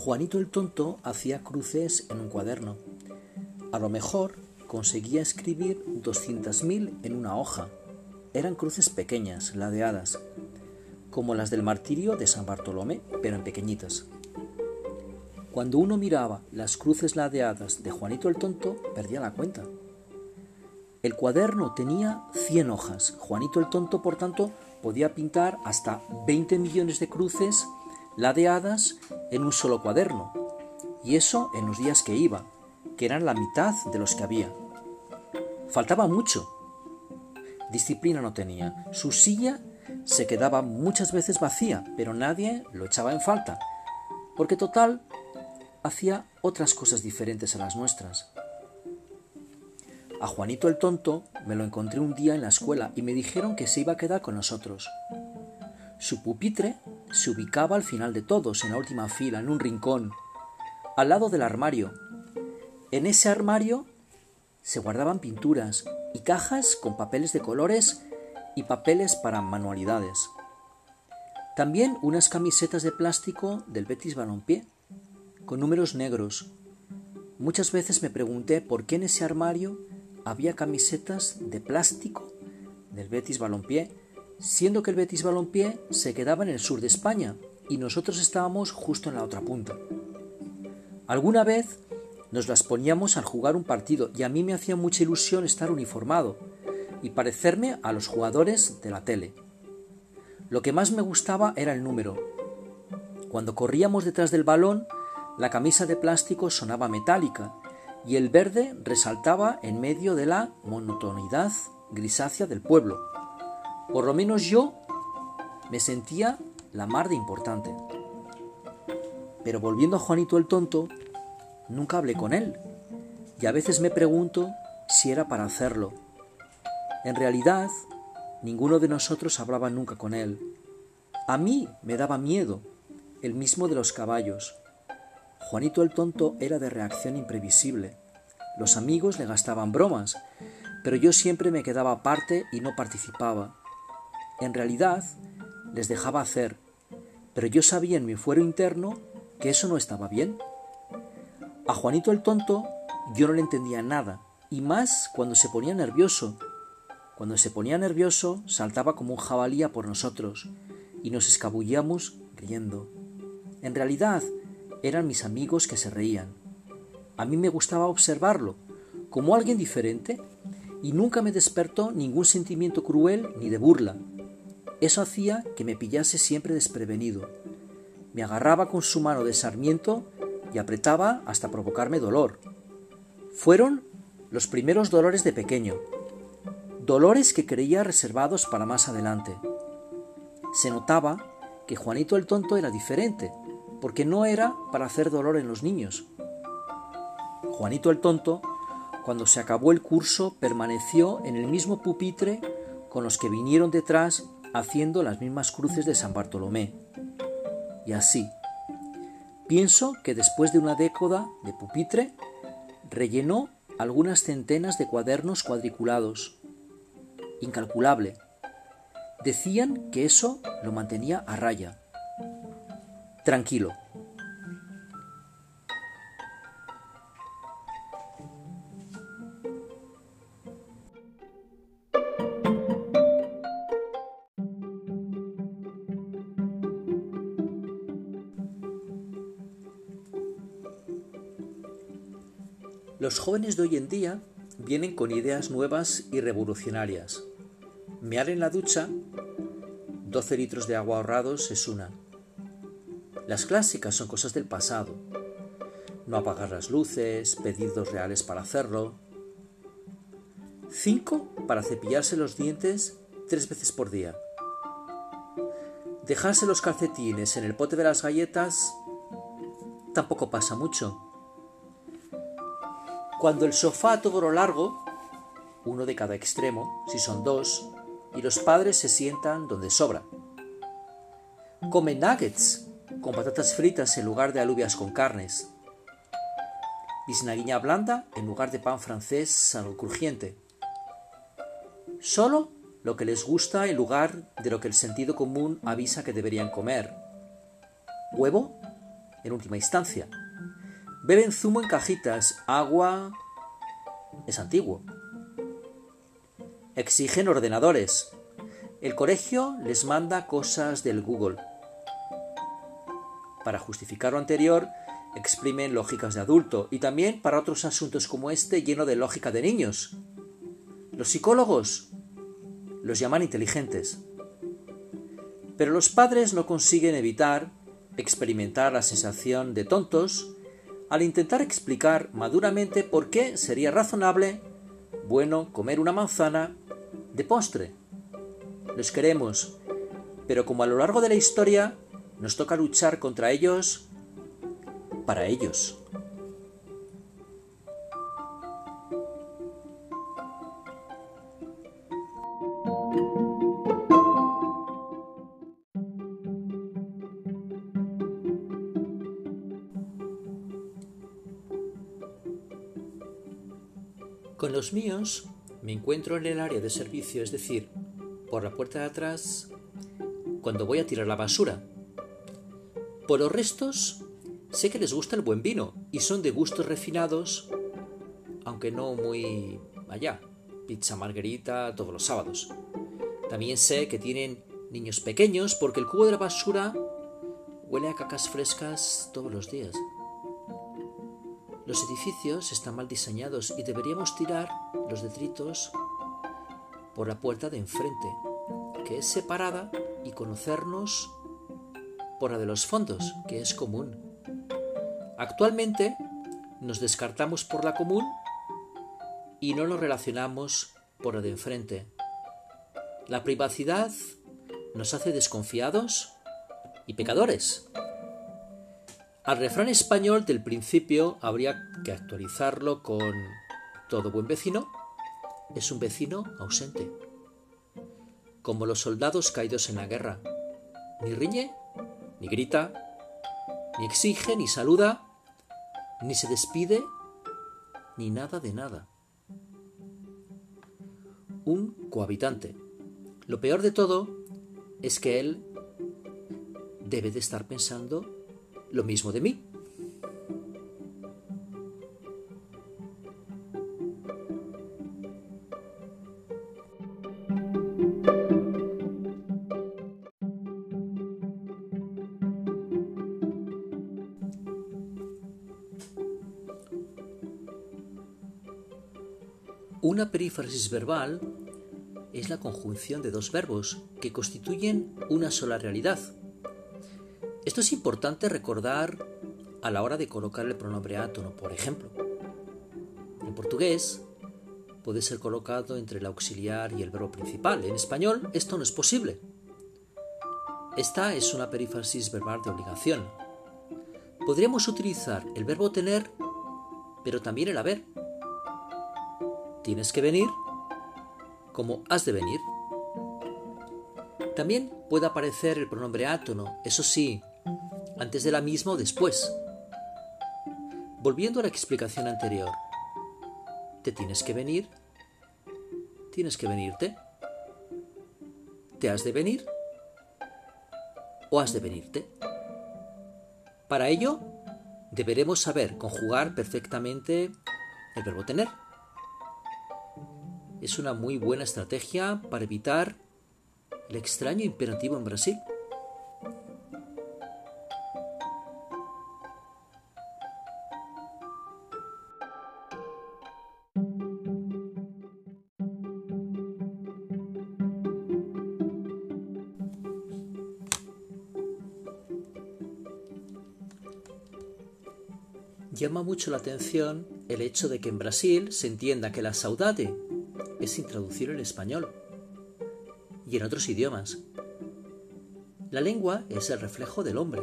Juanito el tonto hacía cruces en un cuaderno. A lo mejor conseguía escribir 200.000 en una hoja. Eran cruces pequeñas, ladeadas, como las del martirio de San Bartolomé, pero en pequeñitas. Cuando uno miraba las cruces ladeadas de Juanito el tonto, perdía la cuenta. El cuaderno tenía 100 hojas. Juanito el tonto, por tanto, podía pintar hasta 20 millones de cruces ladeadas en un solo cuaderno. Y eso en los días que iba, que eran la mitad de los que había. Faltaba mucho. Disciplina no tenía. Su silla se quedaba muchas veces vacía, pero nadie lo echaba en falta, porque total hacía otras cosas diferentes a las nuestras. A Juanito el tonto me lo encontré un día en la escuela y me dijeron que se iba a quedar con nosotros. Su pupitre se ubicaba al final de todos, en la última fila, en un rincón, al lado del armario. En ese armario se guardaban pinturas y cajas con papeles de colores y papeles para manualidades. También unas camisetas de plástico del Betis Balompié, con números negros. Muchas veces me pregunté por qué en ese armario había camisetas de plástico del Betis Balompié, siendo que el Betis Balompié se quedaba en el sur de España y nosotros estábamos justo en la otra punta. Alguna vez nos las poníamos al jugar un partido y a mí me hacía mucha ilusión estar uniformado y parecerme a los jugadores de la tele. Lo que más me gustaba era el número. Cuando corríamos detrás del balón, la camisa de plástico sonaba metálica y el verde resaltaba en medio de la monotonidad grisácea del pueblo. Por lo menos yo me sentía la mar de importante. Pero volviendo a Juanito el tonto, nunca hablé con él y a veces me pregunto si era para hacerlo. En realidad, ninguno de nosotros hablaba nunca con él. A mí me daba miedo, el mismo de los caballos. Juanito el tonto era de reacción imprevisible. Los amigos le gastaban bromas, pero yo siempre me quedaba aparte y no participaba. En realidad, les dejaba hacer, pero yo sabía en mi fuero interno que eso no estaba bien. A Juanito el tonto yo no le entendía nada, y más cuando se ponía nervioso. Cuando se ponía nervioso saltaba como un jabalía por nosotros, y nos escabullíamos riendo. En realidad, eran mis amigos que se reían. A mí me gustaba observarlo, como alguien diferente, y nunca me despertó ningún sentimiento cruel ni de burla. Eso hacía que me pillase siempre desprevenido. Me agarraba con su mano de sarmiento y apretaba hasta provocarme dolor. Fueron los primeros dolores de pequeño, dolores que creía reservados para más adelante. Se notaba que Juanito el tonto era diferente, porque no era para hacer dolor en los niños. Juanito el tonto, cuando se acabó el curso, permaneció en el mismo pupitre con los que vinieron detrás haciendo las mismas cruces de San Bartolomé. Y así, pienso que después de una década de pupitre, rellenó algunas centenas de cuadernos cuadriculados. Incalculable. Decían que eso lo mantenía a raya tranquilo. Los jóvenes de hoy en día vienen con ideas nuevas y revolucionarias. Mear en la ducha, 12 litros de agua ahorrados es una. Las clásicas son cosas del pasado. No apagar las luces, pedir dos reales para hacerlo. Cinco para cepillarse los dientes tres veces por día. Dejarse los calcetines en el pote de las galletas tampoco pasa mucho. Cuando el sofá todo lo largo, uno de cada extremo, si son dos, y los padres se sientan donde sobra. Come nuggets con patatas fritas en lugar de alubias con carnes. Bisnaguiña blanda en lugar de pan francés sano crujiente. Solo lo que les gusta en lugar de lo que el sentido común avisa que deberían comer. Huevo, en última instancia. Beben zumo en cajitas, agua es antiguo. Exigen ordenadores. El colegio les manda cosas del Google. Para justificar lo anterior, exprimen lógicas de adulto y también para otros asuntos como este lleno de lógica de niños. Los psicólogos los llaman inteligentes. Pero los padres no consiguen evitar experimentar la sensación de tontos al intentar explicar maduramente por qué sería razonable, bueno, comer una manzana de postre. Los queremos, pero como a lo largo de la historia nos toca luchar contra ellos, para ellos. Con los míos me encuentro en el área de servicio, es decir, por la puerta de atrás, cuando voy a tirar la basura. Por los restos, sé que les gusta el buen vino y son de gustos refinados, aunque no muy allá. Pizza margarita todos los sábados. También sé que tienen niños pequeños porque el cubo de la basura huele a cacas frescas todos los días. Los edificios están mal diseñados y deberíamos tirar los detritos por la puerta de enfrente, que es separada, y conocernos por la de los fondos, que es común. Actualmente nos descartamos por la común y no nos relacionamos por la de enfrente. La privacidad nos hace desconfiados y pecadores. Al refrán español del principio habría que actualizarlo con todo buen vecino es un vecino ausente. Como los soldados caídos en la guerra. Ni riñe, ni grita, ni exige, ni saluda, ni se despide, ni nada de nada. Un cohabitante. Lo peor de todo es que él debe de estar pensando lo mismo de mí. Una perífrasis verbal es la conjunción de dos verbos que constituyen una sola realidad, esto es importante recordar a la hora de colocar el pronombre átono, por ejemplo. En portugués puede ser colocado entre el auxiliar y el verbo principal. En español esto no es posible. Esta es una perífrasis verbal de obligación. Podríamos utilizar el verbo tener, pero también el haber. Tienes que venir como has de venir. También puede aparecer el pronombre átono, eso sí, antes de la misma o después. Volviendo a la explicación anterior, ¿te tienes que venir? ¿Tienes que venirte? ¿Te has de venir? ¿O has de venirte? Para ello, deberemos saber conjugar perfectamente el verbo tener. Es una muy buena estrategia para evitar el extraño imperativo en Brasil. Llama mucho la atención el hecho de que en Brasil se entienda que la saudade es intraducible en español y en otros idiomas. La lengua es el reflejo del hombre,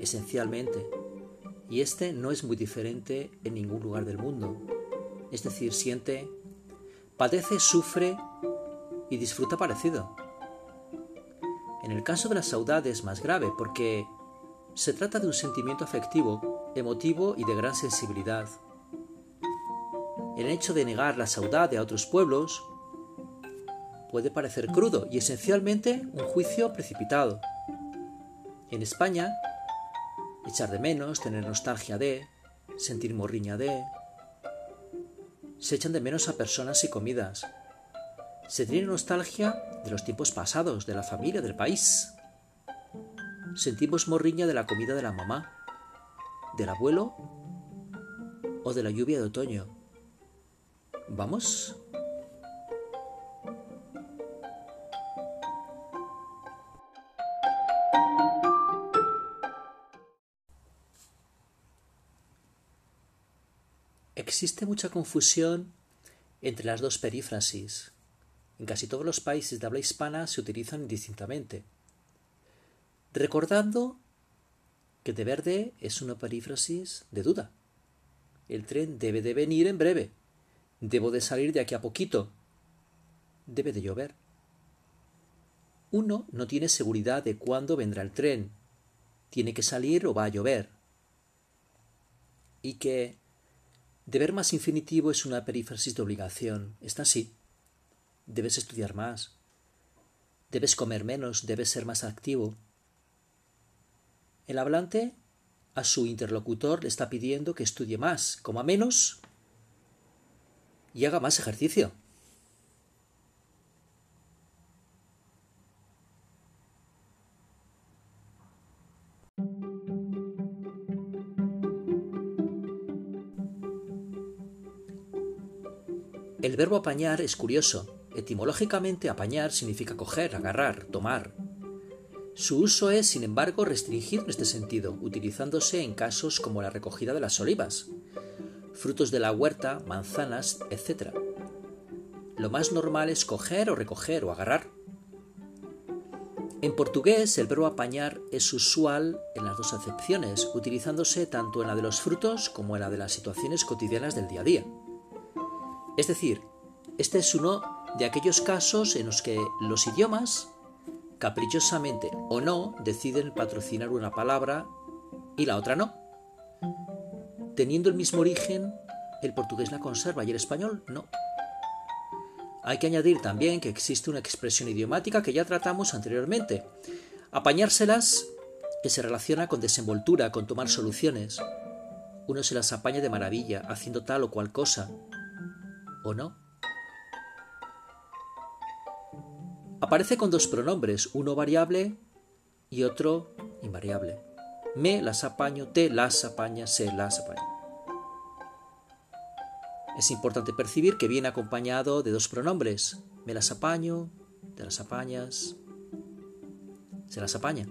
esencialmente, y este no es muy diferente en ningún lugar del mundo. Es decir, siente, padece, sufre y disfruta parecido. En el caso de la saudade es más grave porque se trata de un sentimiento afectivo emotivo y de gran sensibilidad. El hecho de negar la saudade a otros pueblos puede parecer crudo y esencialmente un juicio precipitado. En España, echar de menos, tener nostalgia de, sentir morriña de. Se echan de menos a personas y comidas. Se tiene nostalgia de los tiempos pasados, de la familia, del país. Sentimos morriña de la comida de la mamá, del abuelo o de la lluvia de otoño. ¿Vamos? Existe mucha confusión entre las dos perífrasis. En casi todos los países de habla hispana se utilizan indistintamente. Recordando que de verde es una perífrasis de duda. El tren debe de venir en breve. Debo de salir de aquí a poquito. Debe de llover. Uno no tiene seguridad de cuándo vendrá el tren. Tiene que salir o va a llover. Y que Deber más infinitivo es una perífrasis de obligación. Está así. Debes estudiar más. Debes comer menos, debes ser más activo. El hablante a su interlocutor le está pidiendo que estudie más, coma menos y haga más ejercicio. El verbo apañar es curioso. Etimológicamente apañar significa coger, agarrar, tomar. Su uso es, sin embargo, restringido en este sentido, utilizándose en casos como la recogida de las olivas, frutos de la huerta, manzanas, etc. Lo más normal es coger o recoger o agarrar. En portugués, el verbo apañar es usual en las dos acepciones, utilizándose tanto en la de los frutos como en la de las situaciones cotidianas del día a día. Es decir, este es uno de aquellos casos en los que los idiomas, caprichosamente o no, deciden patrocinar una palabra y la otra no. Teniendo el mismo origen, el portugués la conserva y el español no. Hay que añadir también que existe una expresión idiomática que ya tratamos anteriormente. Apañárselas, que se relaciona con desenvoltura, con tomar soluciones. Uno se las apaña de maravilla, haciendo tal o cual cosa, o no. Aparece con dos pronombres, uno variable y otro invariable. Me las apaño, te las apaña, se las apaña. Es importante percibir que viene acompañado de dos pronombres. Me las apaño, te las apañas, se las apaña.